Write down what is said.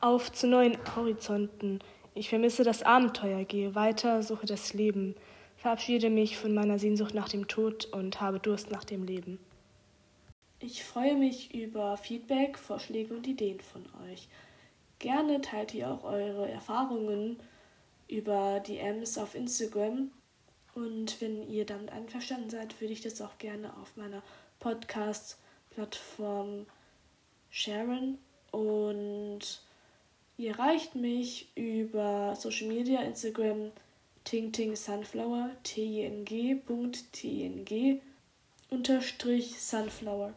Auf zu neuen Horizonten. Ich vermisse das Abenteuer, gehe weiter, suche das Leben, verabschiede mich von meiner Sehnsucht nach dem Tod und habe Durst nach dem Leben. Ich freue mich über Feedback, Vorschläge und Ideen von euch. Gerne teilt ihr auch eure Erfahrungen über DMs auf Instagram. Und wenn ihr damit einverstanden seid, würde ich das auch gerne auf meiner Podcast-Plattform sharen. Und ihr erreicht mich über Social Media, Instagram, tingting sunflower, t i n g, .ting, unterstrich sunflower.